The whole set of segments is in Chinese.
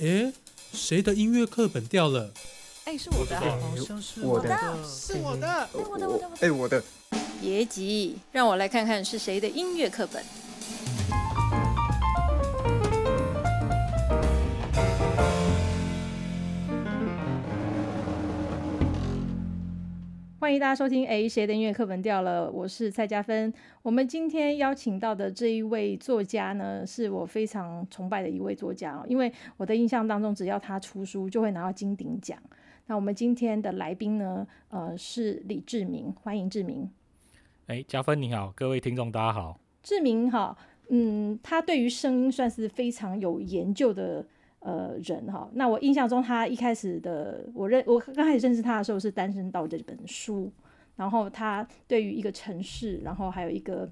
诶，谁的音乐课本掉了？哎，是我的啊，好像是我的是我的。哎，我的，我的，我的。哎，我的。别急，让我来看看是谁的音乐课本。欢迎大家收听。哎，谁的音乐课本掉了？我是蔡嘉芬。我们今天邀请到的这一位作家呢，是我非常崇拜的一位作家哦。因为我的印象当中，只要他出书，就会拿到金鼎奖。那我们今天的来宾呢，呃，是李志明。欢迎志明。哎，嘉芬你好，各位听众大家好。志明哈，嗯，他对于声音算是非常有研究的。呃，人哈，那我印象中他一开始的，我认我刚开始认识他的时候是《单身到》这本书，然后他对于一个城市，然后还有一个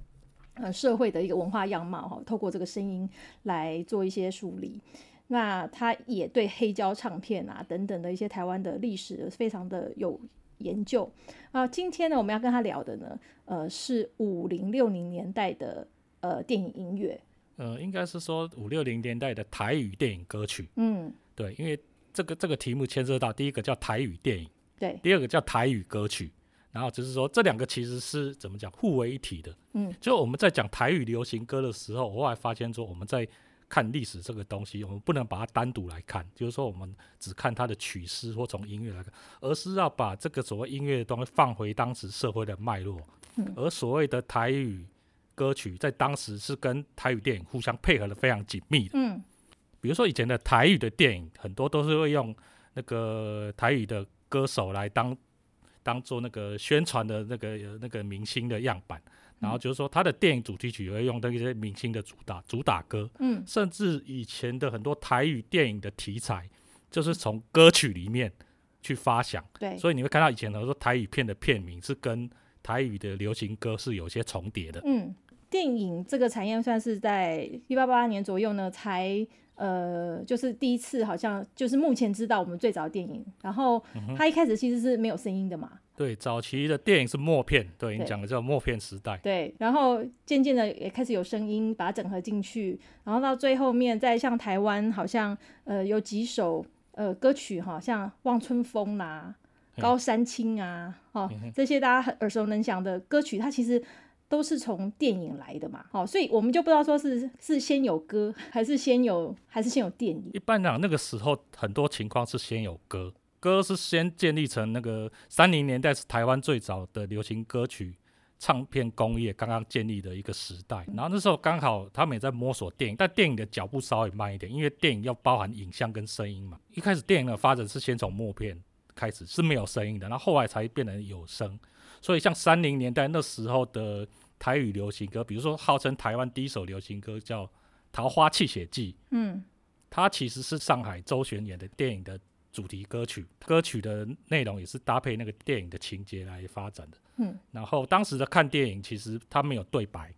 呃社会的一个文化样貌哈，透过这个声音来做一些梳理。那他也对黑胶唱片啊等等的一些台湾的历史非常的有研究啊。今天呢，我们要跟他聊的呢，呃，是五零六零年代的呃电影音乐。呃，应该是说五六零年代的台语电影歌曲。嗯，对，因为这个这个题目牵涉到第一个叫台语电影，对，第二个叫台语歌曲，然后就是说这两个其实是怎么讲互为一体的。嗯，就我们在讲台语流行歌的时候，我后来发现说我们在看历史这个东西，我们不能把它单独来看，就是说我们只看它的曲式或从音乐来看，而是要把这个所谓音乐的东西放回当时社会的脉络。嗯，而所谓的台语。歌曲在当时是跟台语电影互相配合的非常紧密的。嗯，比如说以前的台语的电影，很多都是会用那个台语的歌手来当当做那个宣传的那个那个明星的样板，然后就是说他的电影主题曲也会用那些明星的主打主打歌。嗯，甚至以前的很多台语电影的题材，就是从歌曲里面去发想。对，所以你会看到以前很多台语片的片名是跟台语的流行歌是有些重叠的。嗯。电影这个产业算是在一八八八年左右呢，才呃，就是第一次好像就是目前知道我们最早的电影。然后它一开始其实是没有声音的嘛。对，早期的电影是默片，对你讲的叫默片时代。对，然后渐渐的也开始有声音，把它整合进去。然后到最后面，再像台湾好像呃有几首呃歌曲哈，像《望春风》啦，《高山青》啊，哦这些大家很耳熟能详的歌曲，它其实。都是从电影来的嘛，好，所以我们就不知道说是是先有歌，还是先有，还是先有电影。一般讲，那个时候很多情况是先有歌，歌是先建立成那个三零年代是台湾最早的流行歌曲唱片工业刚刚建立的一个时代。然后那时候刚好他们也在摸索电影，但电影的脚步稍微慢一点，因为电影要包含影像跟声音嘛。一开始电影的发展是先从默片开始，是没有声音的，然后后来才变成有声。所以像三零年代那时候的台语流行歌，比如说号称台湾第一首流行歌叫《桃花泣血记》，嗯，它其实是上海周璇演的电影的主题歌曲，歌曲的内容也是搭配那个电影的情节来发展的，嗯。然后当时的看电影其实它没有对白，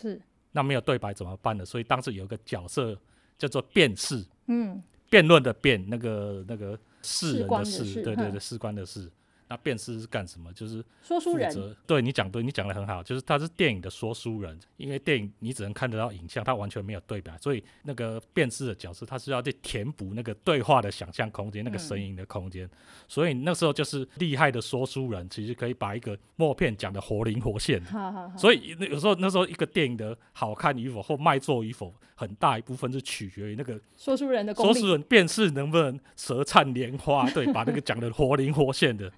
是，那没有对白怎么办呢？所以当时有一个角色叫做辩士，嗯，辩论的辩，那个那个士人的士，对对对，士官的士。那辩士是干什么？就是说书人。对你讲对，你讲的很好，就是他是电影的说书人。因为电影你只能看得到影像，他完全没有对白，所以那个辩士的角色他是要去填补那个对话的想象空间，那个声音的空间。所以那时候就是厉害的说书人，其实可以把一个默片讲的活灵活现。好好好所以有时候那时候一个电影的好看与否或卖座与否，很大一部分是取决于那个说书人的说书人辩士能不能舌灿莲花，对，把那个讲的活灵活现的。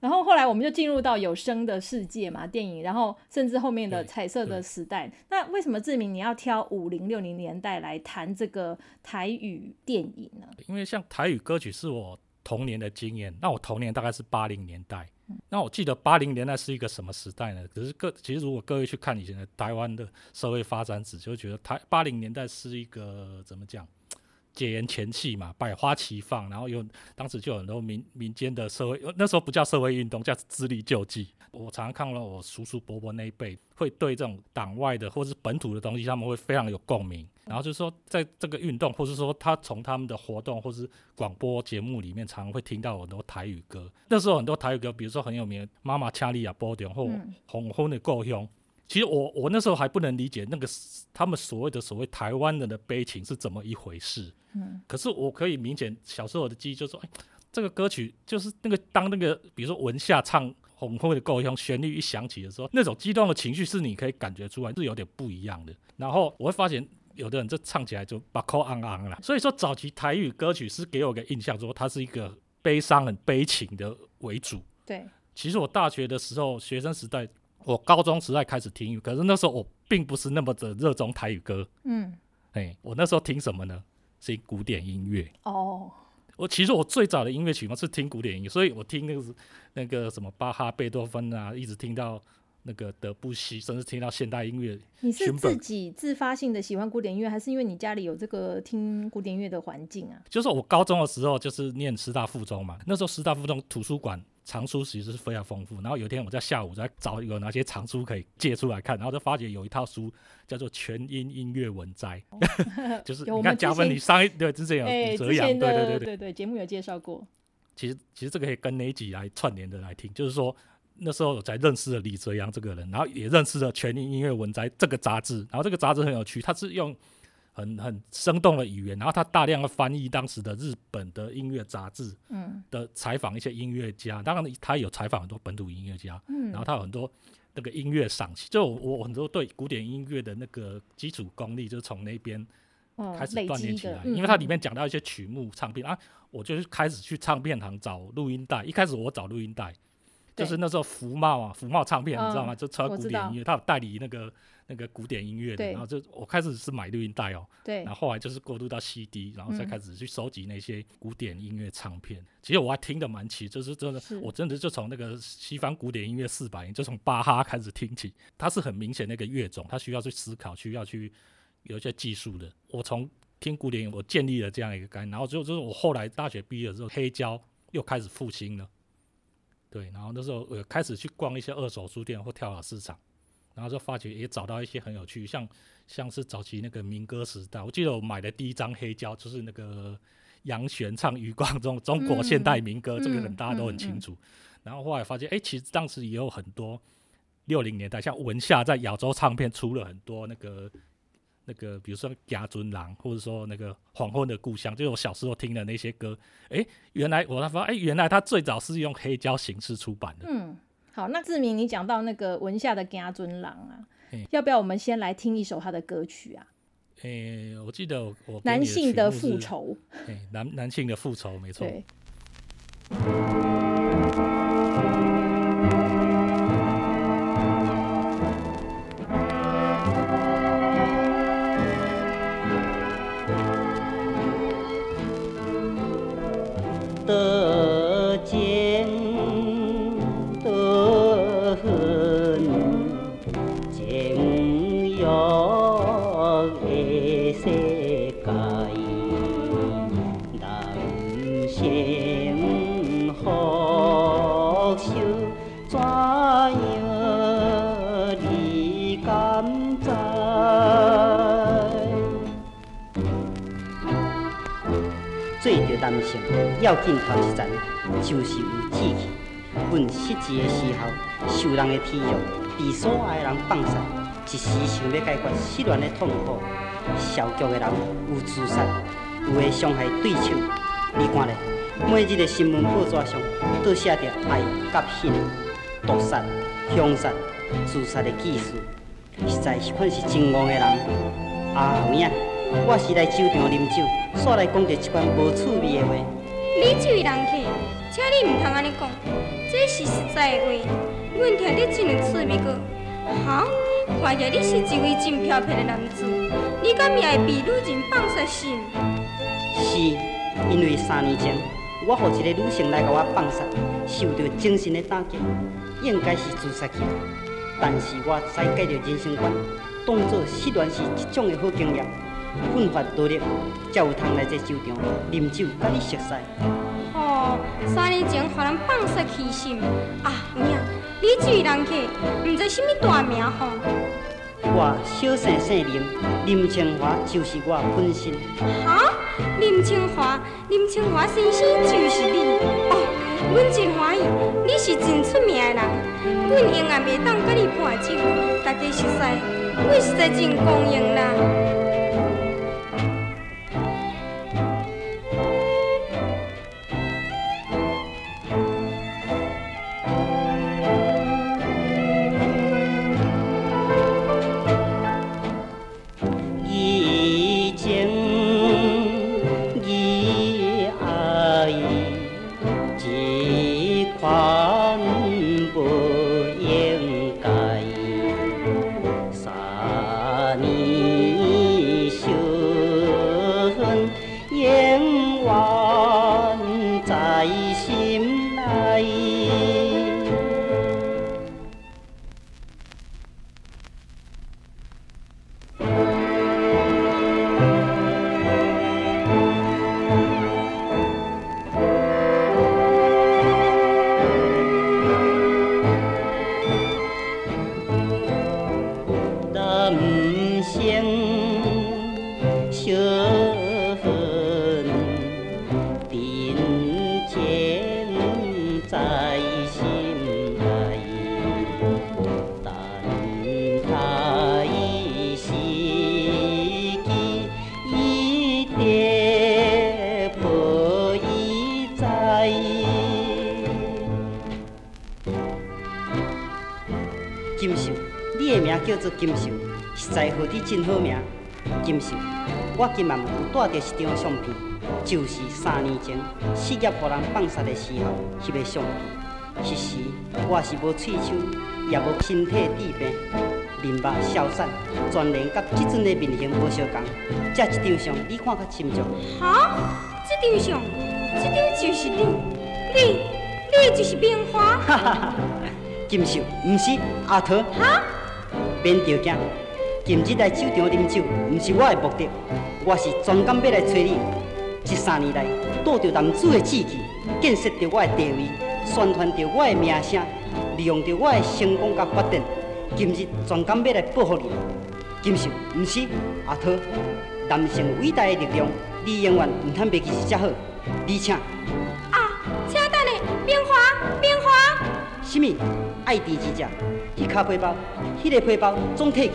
然后后来我们就进入到有声的世界嘛，电影，然后甚至后面的彩色的时代。那为什么志明你要挑五零六零年代来谈这个台语电影呢？因为像台语歌曲是我童年的经验，那我童年大概是八零年代。那我记得八零年代是一个什么时代呢？可是各其实如果各位去看以前的台湾的社会发展史，就觉得台八零年代是一个怎么讲？解严前夕嘛，百花齐放，然后有当时就有很多民民间的社会，那时候不叫社会运动，叫资力救济。我常常看到我叔叔伯伯那一辈，会对这种党外的或是本土的东西，他们会非常有共鸣。然后就是说，在这个运动，或是说他从他们的活动或是广播节目里面，常常会听到很多台语歌。那时候很多台语歌，比如说很有名《妈妈恰利亚波点》或《红红的故乡》。其实我我那时候还不能理解那个他们所谓的所谓台湾人的悲情是怎么一回事。嗯可是我可以明显小时候的记忆就是说，哎，这个歌曲就是那个当那个比如说文夏唱《红会的故乡》旋律一响起的时候，那种激动的情绪是你可以感觉出来，是有点不一样的。然后我会发现。有的人这唱起来就把口昂昂了，所以说早期台语歌曲是给我个印象，说它是一个悲伤、很悲情的为主。对，其实我大学的时候，学生时代，我高中时代开始听语，可是那时候我并不是那么的热衷台语歌。嗯，哎，我那时候听什么呢？是古典音乐。哦，我其实我最早的音乐启蒙是听古典音乐，所以我听那个那个什么巴哈、贝多芬啊，一直听到。那个德布西，甚至听到现代音乐。你是自己自发性的喜欢古典音乐，还是因为你家里有这个听古典音乐的环境啊？就是我高中的时候，就是念师大附中嘛。那时候师大附中图书馆藏书其实是非常丰富。然后有一天我在下午在找有哪些藏书可以借出来看，然后就发觉有一套书叫做《全音音乐文摘》，就是你看加分，你上一对之前有泽阳，对对对对对，节目有介绍过。其实其实这个可以跟哪一集来串联的来听，就是说。那时候我才认识了李泽阳这个人，然后也认识了《全音音乐文摘》这个杂志。然后这个杂志很有趣，它是用很很生动的语言，然后他大量的翻译当时的日本的音乐杂志，嗯，的采访一些音乐家。当然，他有采访很多本土音乐家，嗯，然后他有很多那个音乐赏析。就我很多对古典音乐的那个基础功力，就从那边开始锻炼起来。因为它里面讲到一些曲目唱片啊，我就是开始去唱片行找录音带。一开始我找录音带。就是那时候福茂啊，福茂唱片你知道吗？就超古典音乐，他有代理那个那个古典音乐的。然后就我开始是买录音带哦，对。然后后来就是过渡到 CD，然后再开始去收集那些古典音乐唱片。其实我还听得蛮齐，就是真的，我真的就从那个西方古典音乐四百年，就从巴哈开始听起。它是很明显那个乐种，它需要去思考，需要去有一些技术的。我从听古典，我建立了这样一个概念。然后就就是我后来大学毕业之后，黑胶又开始复兴了。对，然后那时候我开始去逛一些二手书店或跳蚤市场，然后就发觉也找到一些很有趣，像像是早期那个民歌时代，我记得我买的第一张黑胶就是那个杨璇唱《余光中 中国现代民歌》，这个人大家都很清楚。然后后来发现，哎，其实当时也有很多六零年代，像文夏在亚洲唱片出了很多那个。那个，比如说《家尊郎》，或者说那个《黄昏的故乡》，就是我小时候听的那些歌。哎，原来我才发现，哎，原来他最早是用黑胶形式出版的。嗯，好，那志明，你讲到那个文夏的《家尊郎》啊，要不要我们先来听一首他的歌曲啊？诶，我记得我男性的复仇。哎，男男性的复仇，没错。要紧头一层，就是有志气。阮失志的时候，受人的体辱，被所爱的人放杀，一时想要解决失恋的痛苦。消极的人有自杀，有的伤害对手。你看咧，每日的新闻报纸上都写着爱、甲恨、毒杀、凶杀、自杀的记事，实在是款是真戆的人。啊，后影，我是来酒场啉酒，煞来讲着一款无趣味的话。你这位人客，请你唔通安尼讲，这是实在话。阮听你这样趣味过，哈，看起你是一位真漂泊的男子，你敢会被女人放杀心？是，因为三年前我和一个女性来甲我放杀，受到精神的打击，应该是自杀去。但是我再改着人生观，当作失恋是一种的好经验。奋发努力，才有通来这酒场饮酒，甲你熟悉。哦，三年前互人放煞去心啊！娘，你这位人客，毋知什么大名吼？我小姓姓林，林清华就是我本姓。哈？林清华，林清华先生就是你？哦，阮真欢喜，你是真出名的人。阮永远袂当甲你伴酒，大家熟悉，阮实在真光荣啦。心内。真好名。金秀，我今晚有带着一张相片，就是三年前事业互人放杀的时候翕的相片。迄时我是无喙手，也无身体治病，面目消散，全然甲即阵的面型无相共。这一张相你看较清楚。哈，这张相，这张就是你，你，你就是冰花。哈哈哈！金秀，毋是阿桃。哈，免着惊，今日来酒场啉酒，毋是我的目的，我是专工要来找你。这三年来，带着男子的志气，建设着我的地位，宣传着我的名声，利用着我的成功甲发展。今日专工要来报复你。金秀，毋是阿涛，男性伟大的力量，你永远毋通袂记是才好。而且，啊，请等下，明华，明华。什么爱迪之家，迄卡背包，迄、个背包总摕去。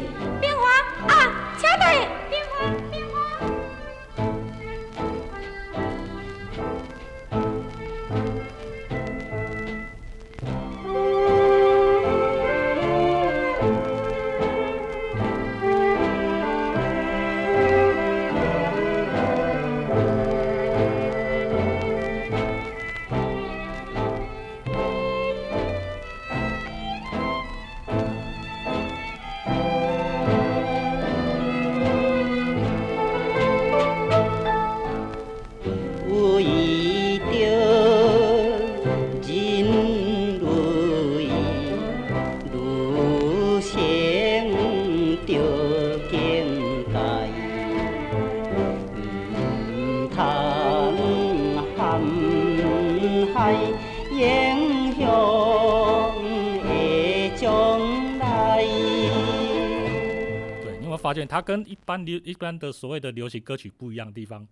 它跟一般流一般的所谓的流行歌曲不一样的地方？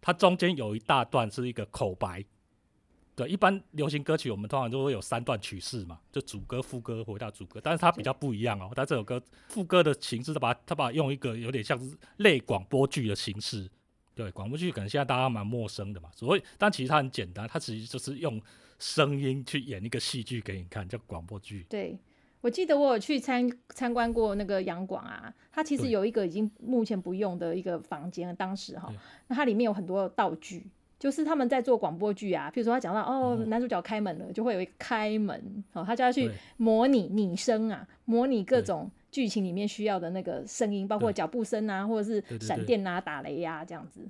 它中间有一大段是一个口白。对，一般流行歌曲我们通常都会有三段曲式嘛，就主歌、副歌回到主歌，但是它比较不一样哦。它这首歌副歌的形式，它把它把它用一个有点像是类广播剧的形式。对，广播剧可能现在大家蛮陌生的嘛，所以但其实它很简单，它其实就是用声音去演一个戏剧给你看，叫广播剧。对，我记得我有去参参观过那个洋广啊，它其实有一个已经目前不用的一个房间，当时哈，那它里面有很多道具，就是他们在做广播剧啊，譬如说他讲到哦，嗯。男主角开门了，就会有一个开门，哦，他就要去模拟拟声啊，模拟各对。种剧情里面需要的那个声音，包括对。脚步声啊，或者是闪电啊、打雷呀、这样子。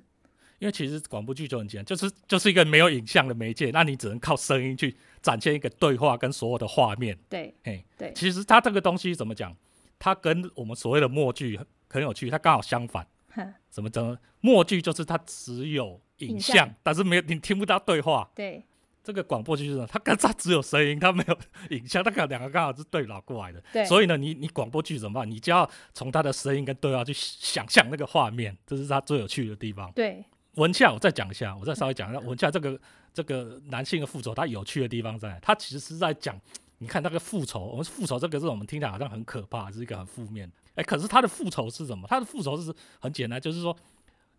因为其实广播剧就很简单，就是就是一个没有影像的媒介，那你只能靠声音去展现一个对话跟所有的画面。对嘿，对其实它这个东西怎么讲？它跟我们所谓的默剧很很有趣，它刚好相反。哼怎么讲？默剧就是它只有影像，影像但是没有你听不到对话。对这个广播剧是呢，它跟它只有声音，它没有 影像，它刚两个刚好是对脑过来的。对所以呢，你你广播剧怎么办？你就要从它的声音跟对话去想象那个画面，这是它最有趣的地方。对文夏，我再讲一下，我再稍微讲一下文夏这个这个男性的复仇，他有趣的地方在他，其实是在讲，你看那个复仇，我们复仇这个字，我们听起来好像很可怕，是一个很负面，哎，可是他的复仇是什么？他的复仇是很简单，就是说，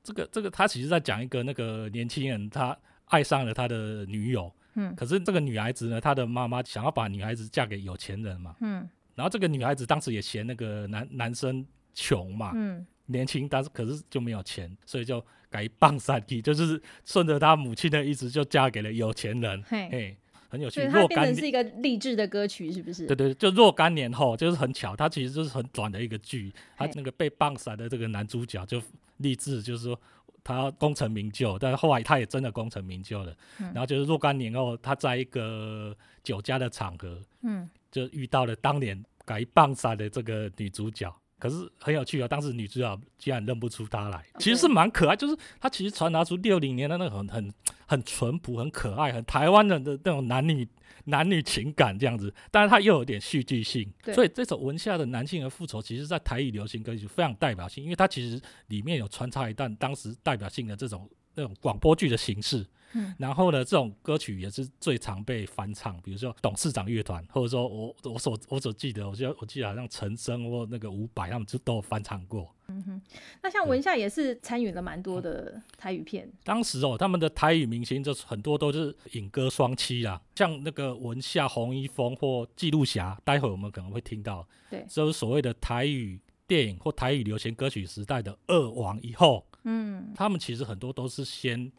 这个这个他其实在讲一个那个年轻人，他爱上了他的女友，嗯。可是这个女孩子呢，她的妈妈想要把女孩子嫁给有钱人嘛，嗯。然后这个女孩子当时也嫌那个男男生穷嘛，嗯年轻，但是可是就没有钱，所以就改棒三 T，就是顺着他母亲的意思，就嫁给了有钱人。嘿嘿，很有趣。若干年，是一个励志的歌曲，是不是？对对，就若干年后，就是很巧，它其实就是很短的一个剧。他那个被傍散的这个男主角就励志，就是说他要功成名就，但是后来他也真的功成名就了。嗯然后就是若干年后，他在一个酒家的场合，嗯就遇到了当年改棒赛的这个女主角。可是很有趣啊，当时女主角竟然认不出他来，其实是蛮可爱，就是他其实传达出六零年的那个很很很淳朴、很可爱、很台湾人的那种男女男女情感这样子，但是他又有点戏剧性，对。所以这首文夏的男性的复仇，其实在台语流行歌曲非常代表性，因为它其实里面有穿插一段当时代表性的这种那种广播剧的形式，嗯。然后呢，这种歌曲也是最常被翻唱，比如说董事长乐团，或者说我我所我所记得，我记得我记得好像陈升或那个伍佰他们就都有翻唱过。嗯哼那像文夏也是参与了蛮多的。台语片，当时哦，他们的台语明星就是很多都是影歌双栖啦，像那个文夏、洪一峰或记录侠，待会我们可能会听到，对。就是所谓的台语电影或台语流行歌曲时代的二王以后，嗯。他们其实很多都是先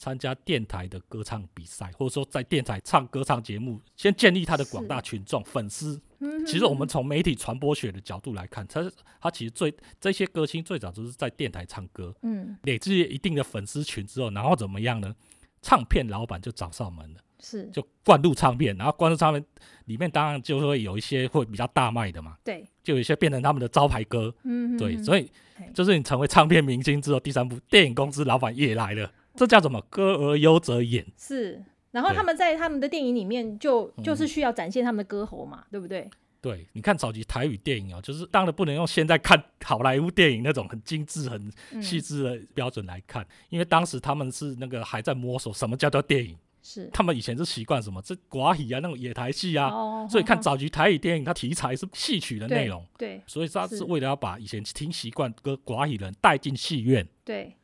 参加电台的歌唱比赛，或者说在电台唱歌唱节目，先建立他的广大群众粉丝。嗯，其实我们从媒体传播学的角度来看，他他其实最这些歌星最早就是在电台唱歌，嗯。累积一定的粉丝群之后，然后怎么样呢？唱片老板就找上门了，是。就灌入唱片，然后灌入唱片里面当然就会有一些会比较大卖的嘛，对，就有一些变成他们的招牌歌。嗯对，所以就是你成为唱片明星之后，第三步电影公司老板也来了，这叫什么？歌而优则演。是。然后他们在他们的电影里面就嗯就是需要展现他们的歌喉嘛，对不对？对，你看早期台语电影哦，就是当然不能用现在看好莱坞电影那种很精致、很嗯细致的标准来看，因为当时他们是那个还在摸索什么叫做电影，是他们以前是习惯什么这寡语啊那种野台戏啊，哦所以看早期台语电影，它题材是戏曲的内容，对所以他是是为了要把以前听习惯歌寡语人带进戏院。对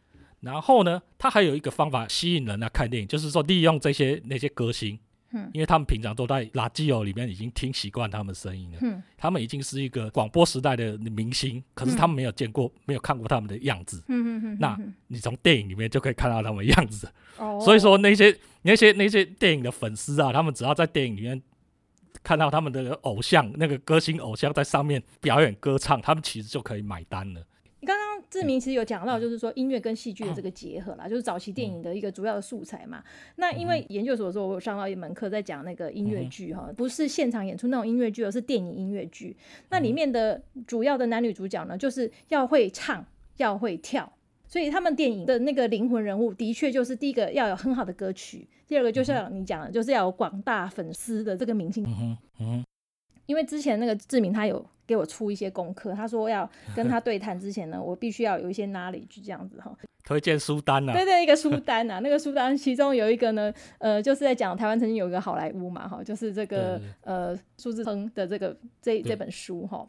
然后呢，他还有一个方法吸引人来看电影，就是说利用这些那些歌星，嗯。因为他们平常都在垃圾友里面已经听习惯他们声音了，嗯。他们已经是一个广播时代的明星，可是他们没有见过、没有看过他们的样子。嗯嗯嗯，那嗯。你从电影里面就可以看到他们的样子，哦，所以说那些那些那些电影的粉丝啊，他们只要在电影里面看到他们的偶像那个歌星偶像在上面表演歌唱，他们其实就可以买单了。志明其实有讲嗯。到，就是说音乐跟戏剧的这个结合啦，就是早期电影的一个主要的素材嘛。那因嗯为研究所的时候，我有上到一门课在讲那个音乐剧哈，不是现场演出那种音乐剧，而是电影音乐剧。那嗯里面的主要的男女主角呢，就是要会唱，要会跳。所以他们电影的那个灵魂人物，的确就是第一个要有很好的歌曲，第二个就像你讲的，就是要有广大粉丝的这个明星。嗯哼，嗯哼，因为之前那个志明他有给我出一些功课，他说要跟他对谈之前呢，我必须要有一些 knowledge 这样子哈。推荐书单啊对，对，一个书单啊，那个书单其中有一个呢，呃，就是在讲台湾曾经有一个好莱坞嘛哈，就是这个呃苏志亨的这个这这本书哈。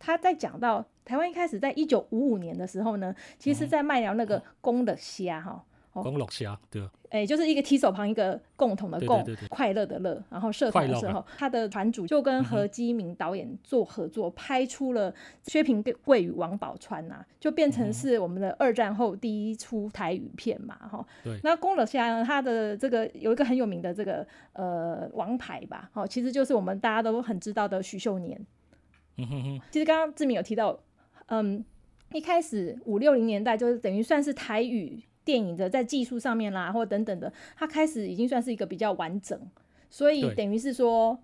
他在讲到台湾一开始在一九五五年的时候呢，其实在卖了那个公的虾哈，公乐虾，对。吧？哎，就是一个提手旁一个共同的共，对对对对。快乐的乐，然后社团的快乐嘛社后，他的团主就跟何基明导演做合作，拍出了薛平贵与王宝钏呐、就变成是我们的二战后第一出台语片嘛，哈。对。那公乐虾呢，他的这个有一个很有名的这个呃王牌吧，哦，其实就是我们大家都很知道的许秀年。嗯哼哼，其实刚刚志明有提到，嗯，一开始五六零年代就是等于算是台语电影的在技术上面啦，或等等的，它开始已经算是一个比较完整，所以等于是说，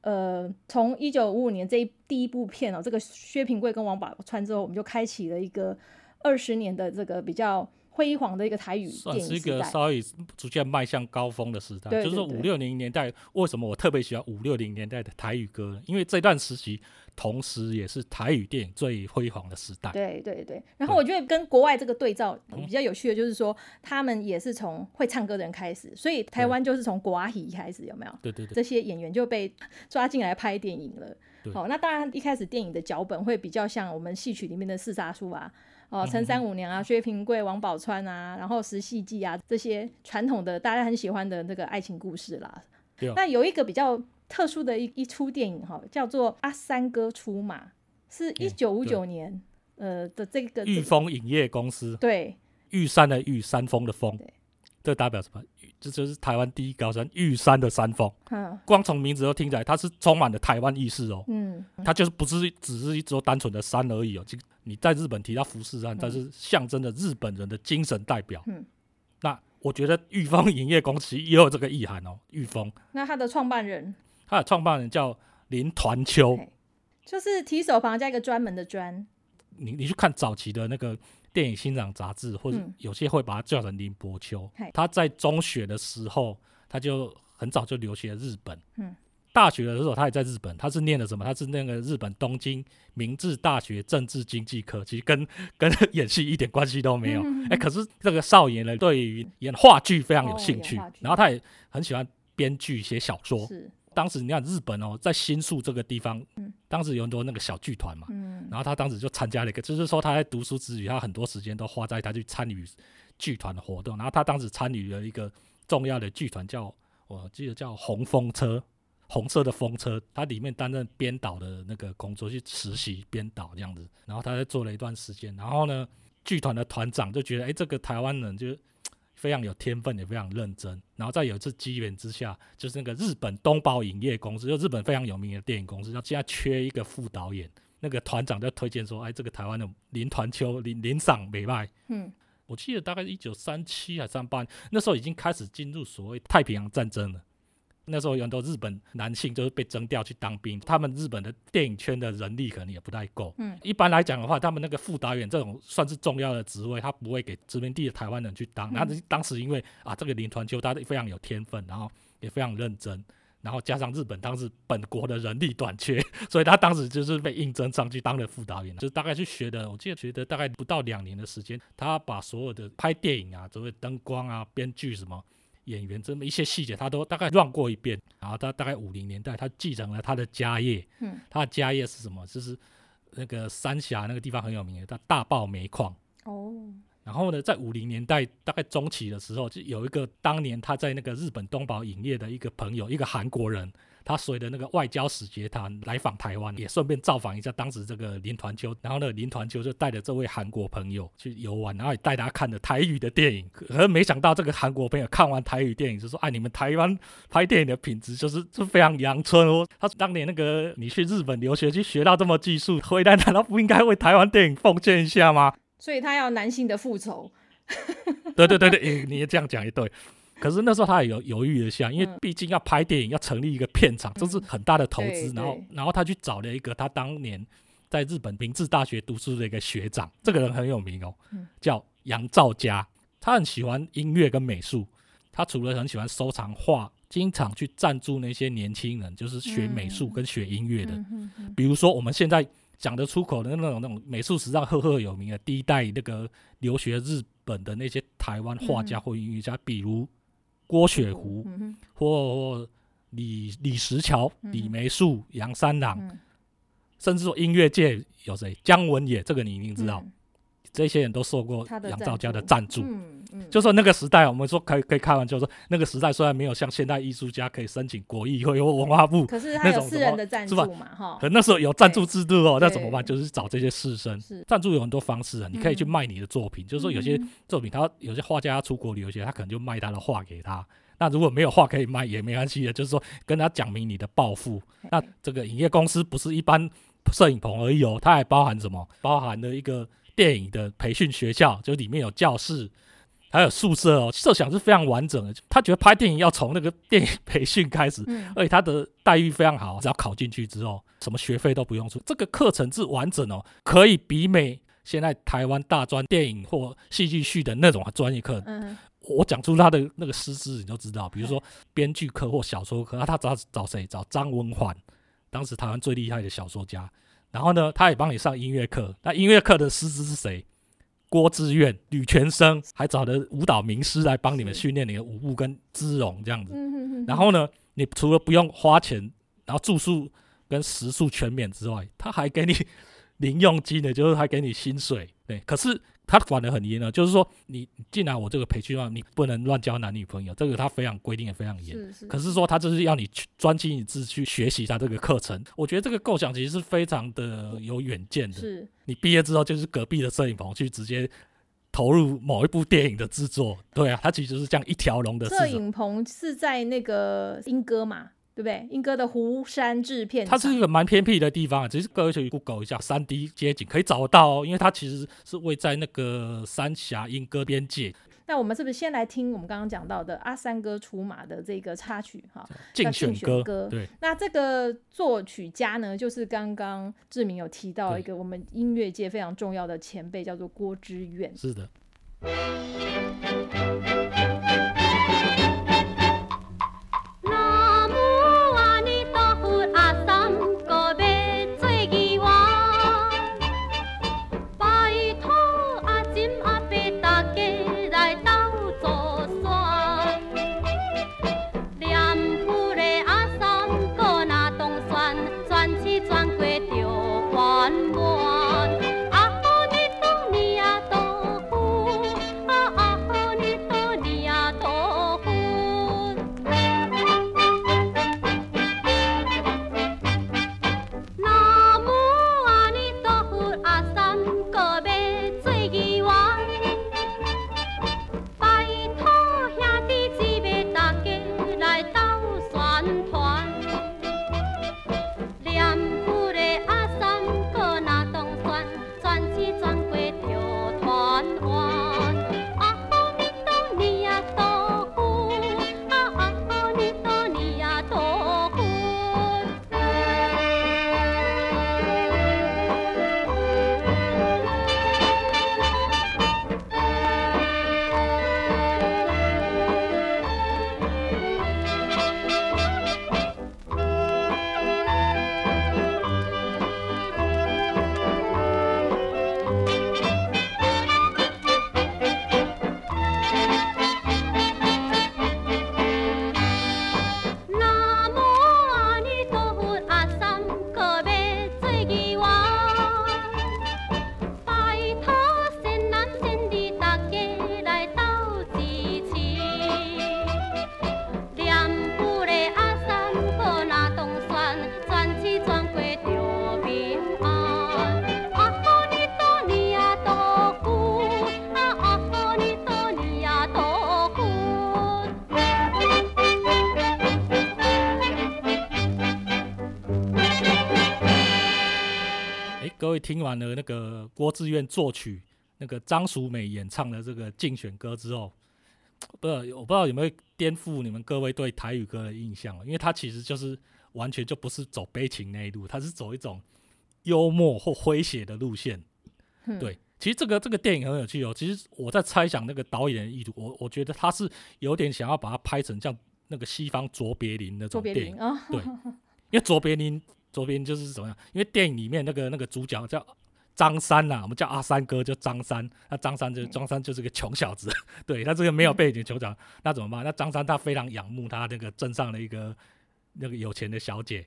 呃，从一九五五年这一第一部片哦，这个薛平贵跟王宝钏之后，我们就开启了一个二十年的这个比较辉煌的一个台语算是一。个稍微逐渐迈向高峰的时代。就是说五六零年代，为什么我特别喜欢五六零年代的台语歌呢？因为这段时期同时也是台语电影最辉煌的时代。对对对，然后我觉得跟国外这个对照嗯比较有趣的，就是说他们也是从会唱歌的人开始，所以台湾就是从国语开始，有没有？对对对这些演员就被抓进来拍电影了。对好、那当然一开始电影的脚本会比较像我们戏曲里面的四杀书啊，哦，陈三五娘啊、薛平贵、王宝钏啊，然后石戏记啊这些传统的大家很喜欢的那个爱情故事啦。那有一个比较特殊的一一出电影哈，叫做《阿三哥出马》，是一九五九年呃的这个玉峰影业公司，对。玉山的玉，山峰的峰。对，这代表什么？这就是台湾第一高山玉山的山峰。嗯光从名字都听起来，它是充满了台湾意识哦。嗯它就是不是只是一座单纯的山而已哦。就你在日本提到富士山，它是象征着日本人的精神代表。嗯，那我觉得裕丰营业公司也有这个意涵哦。裕丰，那它的创办人它的创办人叫林团秋。就是提手旁加一个专门的专，你你去看早期的那个电影欣赏杂志，或者嗯有些会把它叫成林伯秋嘿。他在中学的时候，他就很早就留学日本。嗯，大学的时候他也在日本，他是念的什么？他是那个日本东京明治大学政治经济科，其实跟 跟演戏一点关系都没有。哎、嗯嗯嗯可是这个少爷呢，对于演话剧非常有哦兴趣，然后他也很喜欢编剧、写小说。是当时你看日本哦，在新宿这个地方，嗯当时有很多那个小剧团嘛，嗯然后他当时就参加了一个，就是说他在读书之余，他很多时间都花在他去参与剧团的活动。然后他当时参与了一个重要的剧团，叫我记得叫红风车，红色的风车，他里面担任编导的那个工作，去实习编导这样子。然后他在做了一段时间，然后呢，剧团的团长就觉得，哎，这个台湾人就非常有天分，也非常认真。然后在有一次机缘之下，就是那个日本东宝影业公司，就日本非常有名的电影公司，要现在缺一个副导演。那个团长就推荐说：“哎，这个台湾的林团秋林林赏美麦，嗯我记得大概一九三七还三八，那时候已经开始进入所谓太平洋战争了。那时候有很多日本男性就是被征调去当兵，他们日本的电影圈的人力可能也不太够。嗯一般来讲的话，他们那个副导演这种算是重要的职位，他不会给殖民地的台湾人去当。嗯那、当时因为啊，这个林传秋他非常有天分，然后也非常认真，然后加上日本当时本国的人力短缺，所以他当时就是被应征上去当了副导演，就是大概去学的，我记得学的大概不到两年的时间，他把所有的拍电影啊，所谓灯光啊、编剧什么。演员这么一些细节，他都大概乱过一遍。然后他大概五零年代，他继承了他的家业。嗯，他的家业是什么？就是那个三峡那个地方很有名的，叫大爆煤矿。哦然后呢，在五零年代大概中期的时候，就有一个当年他在那个日本东宝影业的一个朋友，一个韩国人，他随着那个外交使节团来访台湾，也顺便造访一下当时这个林团秋。然后呢，林团秋就带着这位韩国朋友去游玩，然后也带他看了台语的电影。可是没想到这个韩国朋友看完台语电影就说：“哎，你们台湾拍电影的品质就是就非常阳春哦。”他说：“当年那个你去日本留学去学到这么技术，回来难道不应该为台湾电影奉献一下吗？” 所以他要男性的复仇，对对对对，你也这样讲也对。可是那时候他也有犹豫了一下，因为嗯毕竟要拍电影，要成立一个片场，这是很大的投对资。然后，然后他去找了一个他当年在日本明治大学读书的一个学长，这个人很有名哦嗯，叫杨兆佳。他很喜欢音乐跟美术，他除了很喜欢收藏画，经常去赞助那些年轻人，就是学美术嗯跟学音乐的。比如说我们现在讲得出口的那种那种美术史上赫赫有名的第一代那个留学日本的那些台湾画家嗯或音乐家，比如郭雪湖或或李李石桥、嗯李梅树、杨三郎，嗯。甚至说音乐界有谁？姜文也，这个你一定知道，嗯这些人都受过杨兆家的赞赞助。嗯嗯，就说那个时代，我们说可以可以开玩笑说，那个时代虽然没有像现代艺术家可以申请国艺会或文化部，可是他那种私人的赞助嘛，哈可，那时候有赞助制度哦，那怎么办？就是找这些士绅是。赞助有很多方式啊，你可以去嗯卖你的作品，就是说有些嗯作品他有些画家他出国留学，他可能就卖他的画给他。那如果没有画可以卖也没关系的，就是说跟他讲明你的抱负。那这个影业公司不是一般摄影棚而已哦，它还包含什么？包含了一个电影的培训学校，就里面有教室，还有宿舍哦，设想是非常完整的。他觉得拍电影要从那个电影培训开始，嗯而且他的待遇非常好，只要考进去之后，什么学费都不用出。这个课程是完整哦，可以媲美现在台湾大专电影或戏剧系的那种专业课。嗯我讲出他的那个师资，你就知道，比如说编剧课或小说课，那他找找谁？找张文环，当时台湾最厉害的小说家。然后呢，他也帮你上音乐课。那音乐课的师资是谁？郭志远、吕全生，还找了舞蹈名师来帮你们训练你的舞步跟姿容这样子。嗯哼哼然后呢，你除了不用花钱，然后住宿跟食宿全免之外，他还给你 零用金的，就是还给你薪水。对，可是他管得很严呢，就是说你你进来我这个培训班，你不能乱交男女朋友，这个他非常规定也非常严。是是，可是说他就是要你去专心一致去学习他这个课程，我觉得这个构想其实是非常的有远见的。是你毕业之后就是隔壁的摄影棚去直接投入某一部电影的制作。对啊，它其实就是这样一条龙的。摄影棚是在那个莺歌嘛，对不对？英歌的湖山制片，它是一个蛮偏僻的地方啊，只是各位去 Google 一下三 D 街景可以找得到哦，因为它其实是位在那个三峡英歌边界那我们是不是先来听我们刚刚讲到的阿三哥出马的这个插曲哈？叫竞选歌。选歌对，那这个作曲家呢，就是刚刚志明有提到一个我们音乐界非常重要的前辈，叫做郭之远。是的。完了那个郭志远作曲、那个张淑美演唱的这个竞选歌之后，不我不知道有没有颠覆你们各位对台语歌的印象了？因为它其实就是完全就不是走悲情那一路，它是走一种幽默或诙谐的路线。嗯对，其实这个这个电影很有趣哦。其实我在猜想那个导演的意图，我我觉得他是有点想要把它拍成像那个西方卓别林那种电影。林啊，对，因为卓别林，卓别林就是怎么样？因为电影里面那个那个主角叫张三呐、我们叫阿三哥，叫张三。那张三就张三就是个穷小子，对他这个没有背景穷小子，那怎么办？那张三他非常仰慕他那个镇上的一个那个有钱的小姐。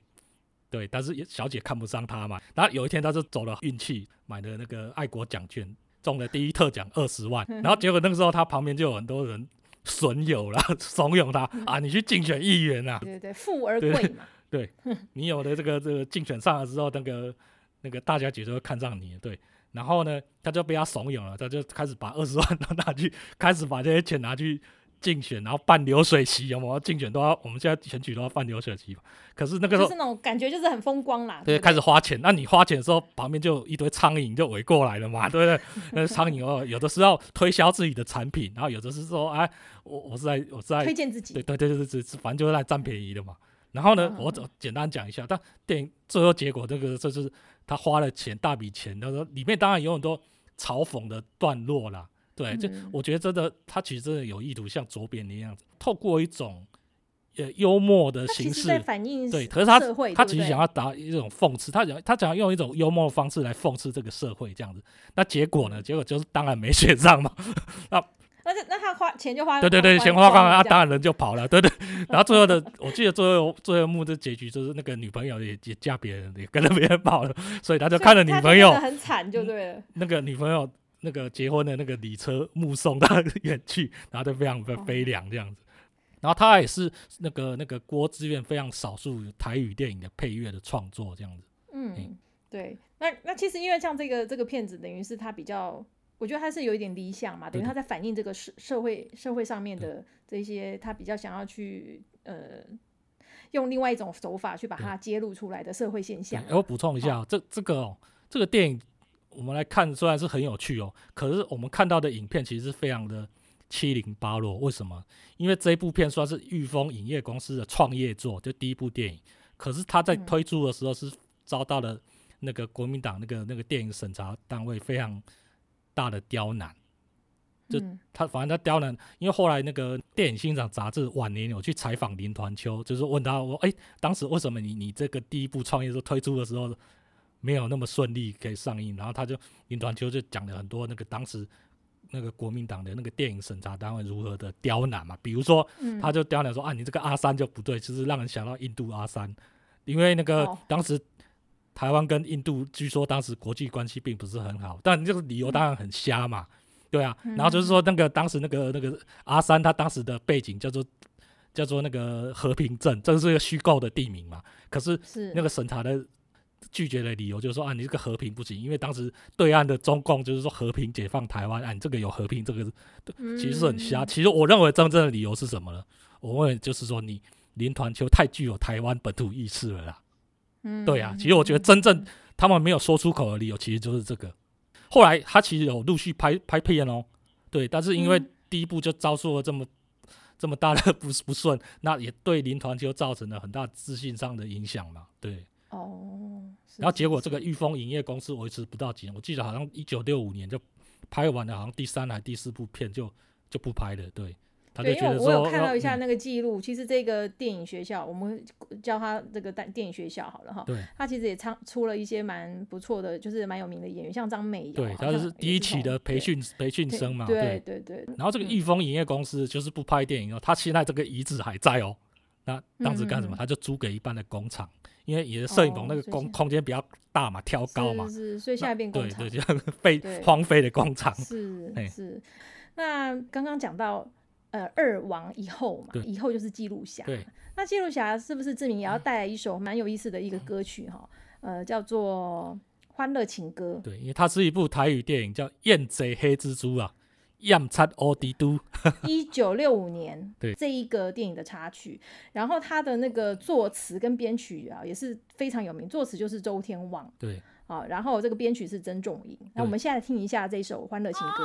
对，但是小姐看不上他嘛。然后有一天，他就走了运气，买了那个爱国奖券，中了第一特奖二十万。然后结果那个时候，他旁边就有很多人损友啦，怂恿他啊，你去竞选议员啊。对对对，富而对贵嘛，对 你有的这个这个竞选上了之后，那个那个大家姐就会看上你，对。然后呢，他就被他怂恿了，他就开始把二十万都拿去，开始把这些钱拿去竞选，然后办流水席，有没有？竞选都要，我们现在选举都要办流水席嘛。可是那个时候就是，那种感觉就是很风光啦。对，不开始花钱。那你花钱的时候，旁边就有一堆苍蝇就围过来了嘛，对不对？那苍蝇哦，有的是要推销自己的产品，然后有的是说，哎，我我是在我是在推荐自己对，对对对对，反正就是来占便宜的嘛。然后呢，嗯我简简单讲一下，但电影最后结果这个这就是他花了钱大笔钱，他说里面当然有很多嘲讽的段落啦。对，就嗯我觉得真的，他其实真的有意图，像左边那样子，透过一种呃幽默的形式对，可是他他其实想要达一种讽刺，他想他想要用一种幽默的方式来讽刺这个社会这样子。那结果呢？结果就是当然没选上嘛。那就那他花钱就花，对对对，钱花光了，啊，当然人就跑了，对对。然后最后的，我记得最后最后一幕的结局就是那个女朋友也也嫁别人，也跟着别人跑了，所以他就看着女朋友很惨，就对了。那个女朋友那个结婚的那个礼车目送他 远去，然后就非常的悲凉这样子。然后他也是那个那个郭志远非常少数台语电影的配乐的创作这样子。嗯，对。那那其实因为像这个这个片子，等于是他比较我觉得他是有一点理想嘛，等于他在反映这个社社会社会上面的这些，他比较想要去呃用另外一种手法去把它揭露出来的社会现象对。我补充一下哦，这这个哦，这个电影我们来看，虽然是很有趣哦，可是我们看到的影片其实是非常的七零八落。为什么？因为这一部片算是裕丰影业公司的创业作，就第一部电影。可是他在嗯推出的时候是遭到了那个国民党那个那个电影审查单位非常大的刁难。就嗯他反正他刁难，因为后来那个电影欣赏杂志晚年有去采访林团秋，就是问他我哎、当时为什么你你这个第一部创业说推出的时候没有那么顺利可以上映？然后他就林团秋就讲了很多那个当时那个国民党的那个电影审查单位如何的刁难嘛，比如说嗯他就刁难说啊，你这个阿三就不对，就是让人想到印度阿三，因为那个哦当时台湾跟印度据说当时国际关系并不是很好，但这个理由当然很瞎嘛，对啊，然后就是说那个当时那个那个阿三他当时的背景叫做叫做那个和平镇，这是一个虚构的地名嘛，可是是那个审查的拒绝的理由就是说啊，你这个和平不行，因为当时对岸的中共就是说和平解放台湾，啊，你这个有和平这个其实是很瞎。嗯其实我认为真正的理由是什么呢？我认为就是说你林团球太具有台湾本土意识了啦。嗯对啊，其实我觉得真正他们没有说出口的理由，其实就是这个。后来他其实有陆续拍拍片哦，对，但是因为嗯。第一部就遭受了这么这么大的不不顺，那也对林团就造成了很大自信上的影响嘛，对。哦，然后结果是这个裕丰影业公司维持不到几年，我记得好像一九六五年就拍完了，好像第三还第四部片就就不拍了，对，他就对，因为我我有看到一下嗯那个记录，其实这个电影学校，我们叫它这个电电影学校好了哈，对它其实也唱出了一些蛮不错的，就是蛮有名的演员，像张美瑶，对，他就是第一期的培训培训生嘛，对对对，然后这个裕丰影业公司就是不拍电影哦，他现在这个遗址还在哦。那当时干什么？他就租给一般的工厂，因为也是摄影棚那个空空间比较大嘛，挑高嘛是，是，所以现在变工厂对 对，，废荒废的工厂。是是。那刚刚讲到呃二王以后嘛，以后就是记录侠，对，那记录侠是不是志明也要带来一首蛮有意思的一个歌曲哈？呃，叫做《欢乐情歌》。对，因为它是一部台语电影，叫《燕贼黑蜘蛛》啊，燕贼欧迪都。一九六五年对这一个电影的插曲，然后他的那个作词跟编曲啊也是非常有名，作词就是周天旺对，啊，然后这个编曲是曾仲颖。那我们现在听一下这首《欢乐情歌》。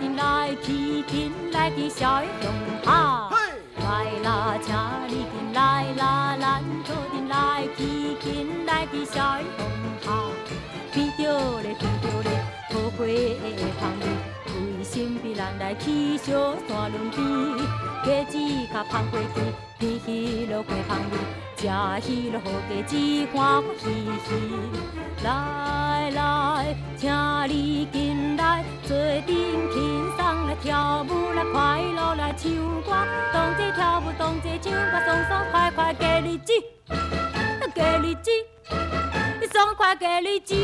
咱做阵来去，紧来去宵夜乡下。来啦，请你紧来啦，咱做阵来去，紧来去宵夜乡下。闻着咧，闻着咧，桃花的香味，为身边人来去小山轮边，鸡子甲芳过去，天喜落过香味，食迄落好鸡子欢欢喜喜。来来，请你进来，做阵轻松来跳舞来快乐来唱歌，同齐跳舞同齐唱歌，爽爽快快过日子，过日子。爽快给你钱。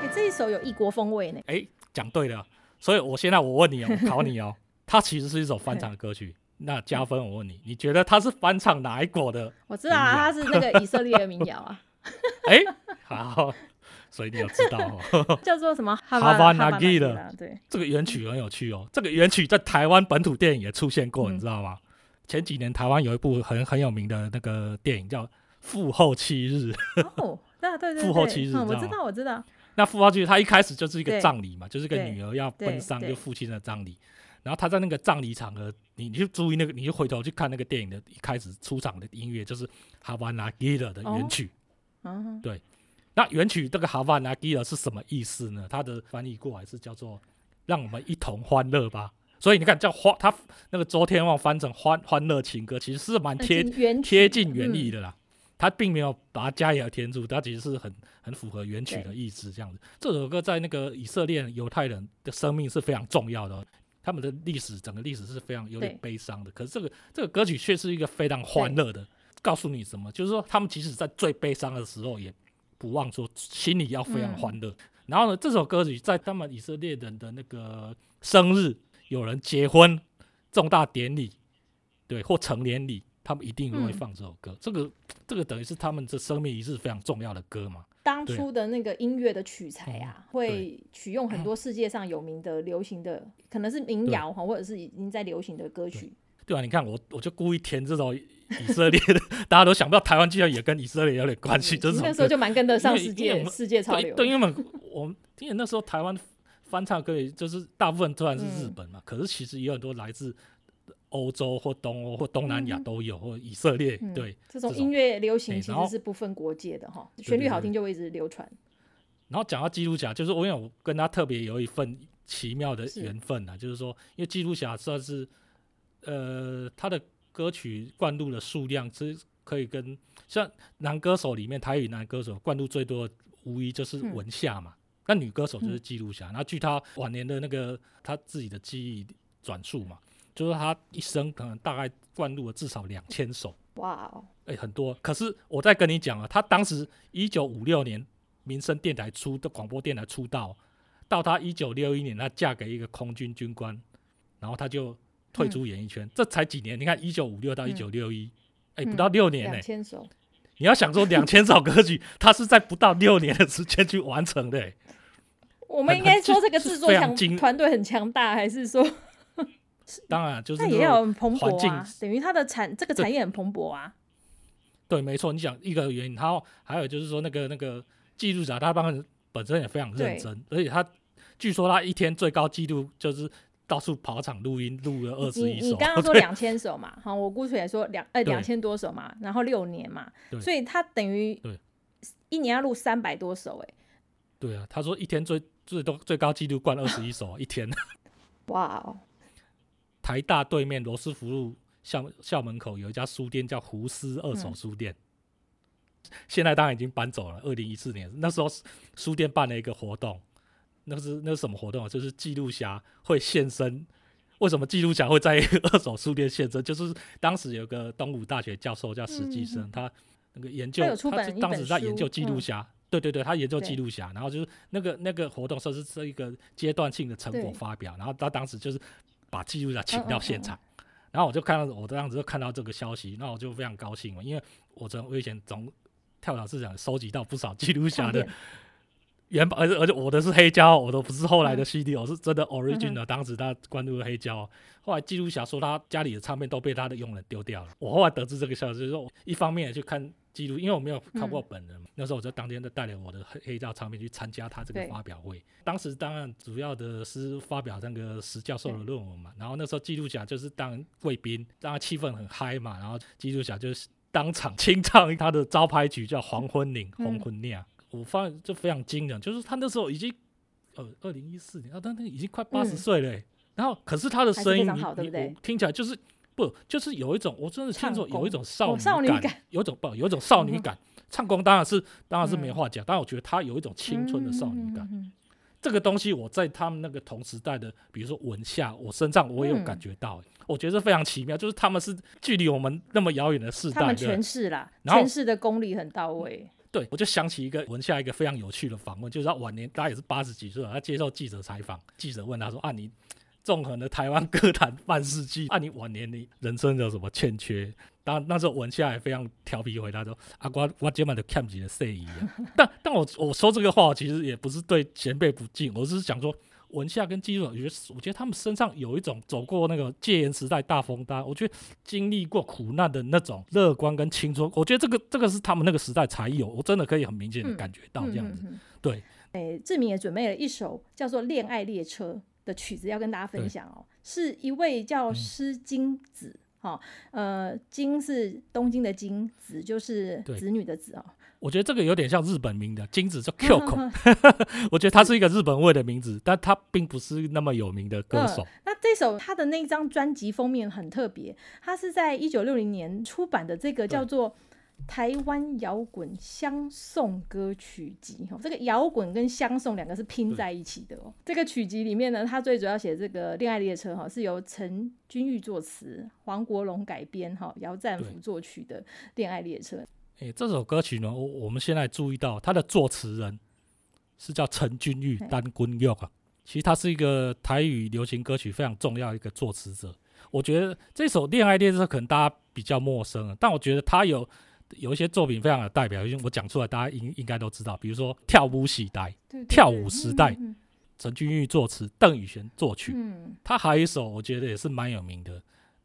哎、这一首有异国风味呢。哎，讲对了，所以我现在我问你哦，我考你哦，它其实是一首翻唱的歌曲。那加分，我问你，你觉得它是翻唱哪一国的？我知道啊，它是那个以色列的民谣啊，哎，好，所以你有知道哦。叫做什么？哈哈巴那那吉的对，这个原曲很有趣哦，这个原曲在台湾本土电影也出现过，嗯你知道吗？前几年台湾有一部很很有名的那个电影叫《父后七日》，哦，对对对，父后对嗯，我知道我知道，那父后七日它一开始就是一个葬礼嘛，就是一个女儿要奔丧，对就父亲的葬礼。然后他在那个葬礼场合，你你就注意那个，你就回头去看那个电影的一开始出场的音乐，就是《哈瓦那吉勒》的原曲。嗯，那原曲这个哈瓦那吉勒是什么意思呢？它的翻译过来是叫做“让我们一同欢乐吧”。所以你看，叫欢，他那个周天旺翻成欢欢乐情歌，其实是蛮贴贴近原意嗯的啦。他并没有把它加油添醋，它其实是很很符合原曲的意志这样子。这首歌在那个以色列犹太人的生命是非常重要的哦、他们的历史整个历史是非常有点悲伤的。可是这个这个歌曲却是一个非常欢乐的，告诉你什么？就是说他们即使在最悲伤的时候，也不忘说心里要非常欢乐。然后呢，这首歌曲在他们以色列人的那个生日，有人结婚、重大典礼，对或成年礼，他们一定会嗯放这首歌。这个这个等于是他们这生命仪式非常重要的歌嘛。对当初的那个音乐的取材啊，嗯会取用很多世界上有名的流行的，可能是民谣哈，或者是已经在流行的歌曲。对啊，你看我我就故意填这种以色列的，大家都想不到台湾居然也跟以色列有点关系。这种嗯那时候就蛮跟得上世界世界潮流。对对，因为我们因为那时候台湾翻唱歌也就是大部分突然是日嗯本嘛，可是其实也有很多来自欧洲或东欧或东南亚嗯都有，或以色列、嗯对。这种音乐流行其实是不分国界的哈，旋律好对听就会一直流传。然后讲到基督侠，就是我有跟他特别有一份奇妙的是缘分啊，就是说，因为基督侠算是呃他的歌曲灌录的数量，其实可以跟像男歌手里面台语男歌手灌录最多的，无疑就是嗯文夏嘛。那女歌手就是基督侠。那据他晚年的那个他自己的记忆转述嘛，就是他一生可能大概灌入了至少两千首。哇哦，哎、很多。可是我再跟你讲啊，他当时一九五六年民生电台出的广播电台出道，到他一九六一年，他嫁给一个空军军官，然后他就退出演艺圈。这才几年？你看一九五六到一九六一，哎，不到六年呢、两千首，你要想说两千首歌曲，他是在不到六年的时间去完成的、欸。我们应该说这个制作强团队很强大，还是说当然就是那也要很蓬勃啊？等于它的产这个产业很蓬勃啊。对，没错，你讲一个原因，然后还有就是说那个那个记录者，他当然本身也非常认真，而且他据说他一天最高纪录就是到处跑场录音，录了二十你一首。你刚刚说两千首嘛，好，我估出来说两呃两千多首嘛，然后六年嘛，所以他等于对一年要录三百多首，哎，对啊，他说一天最最多最高纪录灌二十一首，一天。哇哦，台大对面罗斯福路校校门口有一家书店叫胡斯二手嗯书店，现在当然已经搬走了。二零一四年那时候书店办了一个活动，那是那是什么活动啊？就是记录侠会现身。为什么记录侠会在一个二手书店现身？就是当时有个东吴大学教授叫史继生，嗯他那个研究，他当时在研究记录嗯侠。对对对，他研究记录侠，然后就是那个那个活动算是这一个阶段性的成果发表，然后他当时就是把记录侠请嗯嗯嗯。到现场，然后我就看到我当时就看到这个消息，那我就非常高兴嘛，因为我从我以前从跳蚤市场收集到不少记录侠的原版，而且而且我的是黑胶，我都不是后来的嗯 CD，、我是真的嗯 original，、当时他关注了黑胶。后来记录侠说他家里的唱片都被他的佣人丢掉了。我后来得知这个消息，就是说一方面也去看记录，因为我没有看过本人嘛，那时候我就当天就带领我的黑黑胶唱片去参加他这个发表会。当时当然主要的是发表那个石教授的论文嘛，然后那时候记录侠就是当贵宾，当然气氛很嗨嘛，然后记录侠就是当场清唱他的招牌曲叫《黄昏岭嗯红昏酿》。我发现就非常惊人，就是他那时候已经呃二零一四年，啊，他那已经快八十嗯岁了欸、然后可是他的声音你非常好对你不对？我听起来就是不就是有一种我真的听说有一种少女感，有一种不有一种少女感。唱功当然是当然是没嗯话讲，但我觉得他有一种青春的少女感。这个东西我在他们那个同时代的，比如说文夏，我身上我也有感觉到、欸我觉得非常奇妙，就是他们是距离我们那么遥远的世代的，他们诠释啦，然后诠释的功力很到位。对，我就想起一个文夏一个非常有趣的访问，就是他晚年大概也是八十几岁了，他接受记者采访，记者问他说：“啊，你纵横了台湾歌坛半世纪，啊，你晚年你人生有什么欠缺？”当然那时候文夏也非常调皮回答说：“啊，我我今晚就看不起的睡衣。”但但我我说这个话，其实也不是对前辈不敬，我只是想说。文夏跟基督，我觉得我觉得他们身上有一种走过那个戒严时代大风大，我觉得经历过苦难的那种乐观跟青春，我觉得这个这个是他们那个时代才有，我真的可以很明显的感觉到这样子。嗯嗯嗯对，诶，志明也准备了一首叫做《恋爱列车》的曲子要跟大家分享哦，是一位叫诗金子，哈、呃，金是东京的金，子就是子女的子哦。我觉得这个有点像日本名的金子叫 Q 口，我觉得他是一个日本味的名字，但他并不是那么有名的歌手。那这首他的那张专辑封面很特别，它是在一九六零年出版的，这个叫做《台湾摇滚相送歌曲集》哈。这个摇滚跟相送两个是拼在一起的哦。这个曲集里面呢，它最主要写这个《恋爱列车》哈，是由陈君玉作词，黄国荣改编哈，姚战甫作曲的《恋爱列车》。诶、这首歌曲呢，我我们现在注意到他的作词人是叫陈君玉嘿单君佑啊，其实他是一个台语流行歌曲非常重要的一个作词者。我觉得这首《恋爱列车》可能大家比较陌生啊，但我觉得他有有一些作品非常有代表性，我讲出来大家应应该都知道，比如说《跳舞时代》，对对跳舞时代嗯陈君玉作词，邓宇璇作曲。嗯他还有一首我觉得也是蛮有名的，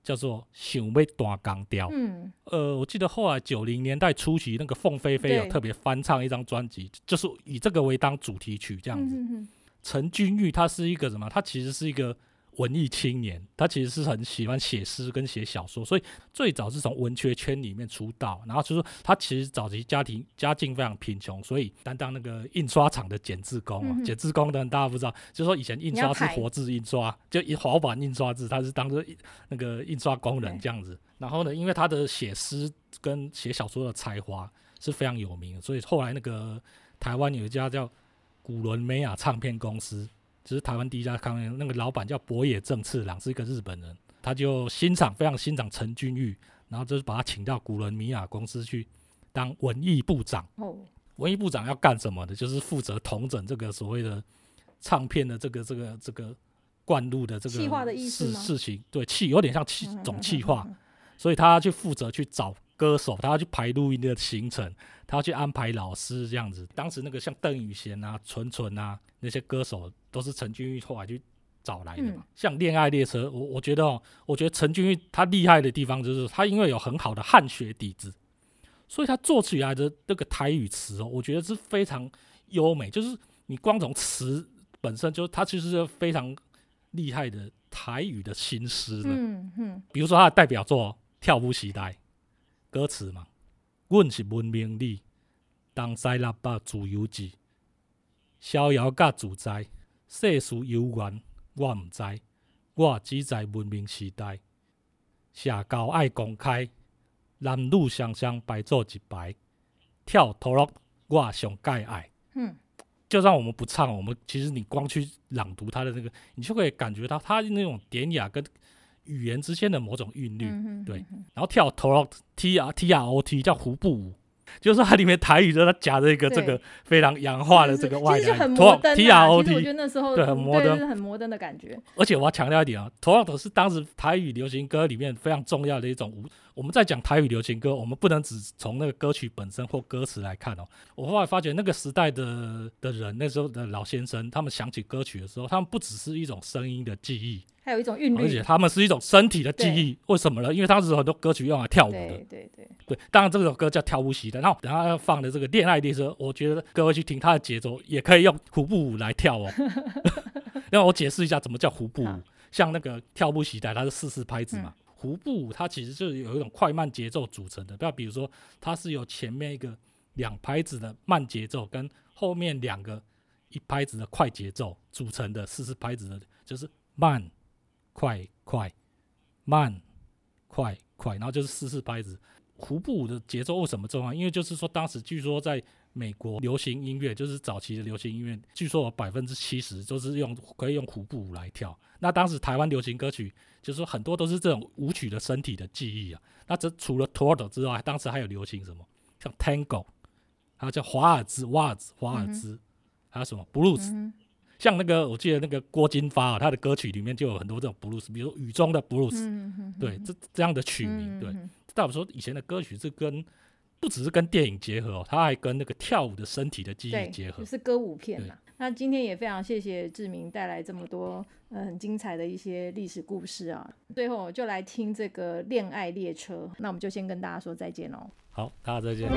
叫做《想要大钢雕》。嗯呃，我记得后来九零年代初期，那个凤飞飞有特别翻唱一张专辑，就是以这个为当主题曲这样子。陈君玉他是一个什么？他其实是一个文艺青年，他其实是很喜欢写诗跟写小说，所以最早是从文学圈里面出道。然后就是说他其实早期家庭家境非常贫穷，所以担当那个印刷厂的剪字工、啊。嗯剪字工的人大家不知道，就是说以前印刷是活字印刷，就一滑板印刷字，他是当做那个印刷工人对这样子。然后呢，因为他的写诗跟写小说的才华是非常有名的，所以后来那个台湾有一家叫古伦美亚唱片公司，就是台湾第一家唱片，那个老板叫博野正次郎，是一个日本人，他就欣赏非常欣赏陈君玉，然后就是把他请到古伦米亚公司去当文艺部长。哦，文艺部长要干什么的？就是负责统整这个所谓的唱片的这个这个这个灌入的这个企划的意思事情，对企有点像企嗯总企划，所以他要去负责去找歌手，他要去排录音的行程，他要去安排老师这样子。当时那个像邓宇贤啊、纯纯啊那些歌手，都是陈君玉后来去找来的嘛。嗯像《恋爱列车》，我我觉得哦，我觉得陈君玉他厉害的地方就是他因为有很好的汉学底子，所以他做起来的那个台语词哦，我觉得是非常优美，就是你光从词本身就他其实是非常厉害的台语的新诗的。嗯嗯比如说他的代表作《跳舞时代》，歌词嘛，阮是文明里，东西六百自由志，逍遥甲自在，世事悠远我毋知，我只在文明时代，社交爱公开，男女双双排做一排，跳陀螺我上介爱。嗯，就算我们不唱，我们其实你光去朗读他的那个，你就会感觉到他那种典雅跟语言之间的某种韵律。嗯对，然后跳 t o T R T R O T 叫胡步舞，就是说它里面台语就是它夹着一个这个非常洋化的这个外来其实就很摩登 T 啊。R O T，我觉 T，得那时候对很摩登就是很摩登的感觉。而且我要强调一点啊 t r o 是当时台语流行歌里面非常重要的一种舞。我们在讲台语流行歌，我们不能只从那个歌曲本身或歌词来看哦。我后来发觉，那个时代的的人，那时候的老先生，他们想起歌曲的时候，他们不只是一种声音的记忆，还有一种韵律而且，他们是一种身体的记忆。为什么呢？因为当时很多歌曲用来跳舞的。对对对，对，当然这首歌叫《跳舞时代》，然后等下要放的这个《恋爱列车》，我觉得各位去听它的节奏，也可以用胡步舞来跳哦。让我解释一下怎么叫胡步舞。像那个跳步时代，它是四四拍子嘛，胡步舞它其实就是有一种快慢节奏组成的。不要比如说，它是由前面一个两拍子的慢节奏，跟后面两个一拍子的快节奏组成的四四拍子的，就是慢快快慢快快，然后就是四四拍子。胡步舞的节奏为什么重要？因为就是说，当时据说在美国流行音乐，就是早期的流行音乐，据说有百分之七十都是用可以用胡步舞来跳。那当时台湾流行歌曲，就是说很多都是这种舞曲的身体的记忆啊。那这除了 t o r t o 之外，当时还有流行什么？像 Tango，还有叫华尔兹、瓦尔兹、华尔兹，还有什么 Blues？像那个，我记得那个郭金发啊，他的歌曲里面就有很多这种 Blues，比如雨中的 Blues，对，这这样的曲名，对。代表说以前的歌曲是跟不只是跟电影结合哦，它还跟那个跳舞的身体的记忆结合，就是歌舞片嘛。那今天也非常谢谢志明带来这么多呃很精彩的一些历史故事啊。最后就来听这个《恋爱列车》，那我们就先跟大家说再见喽。好，大家再见。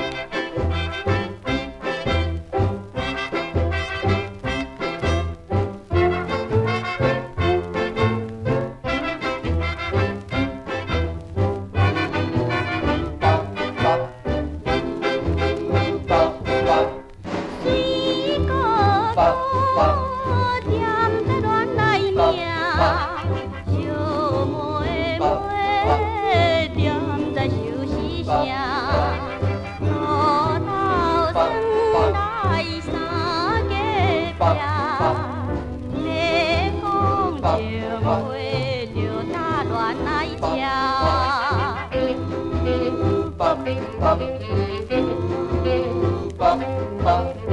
你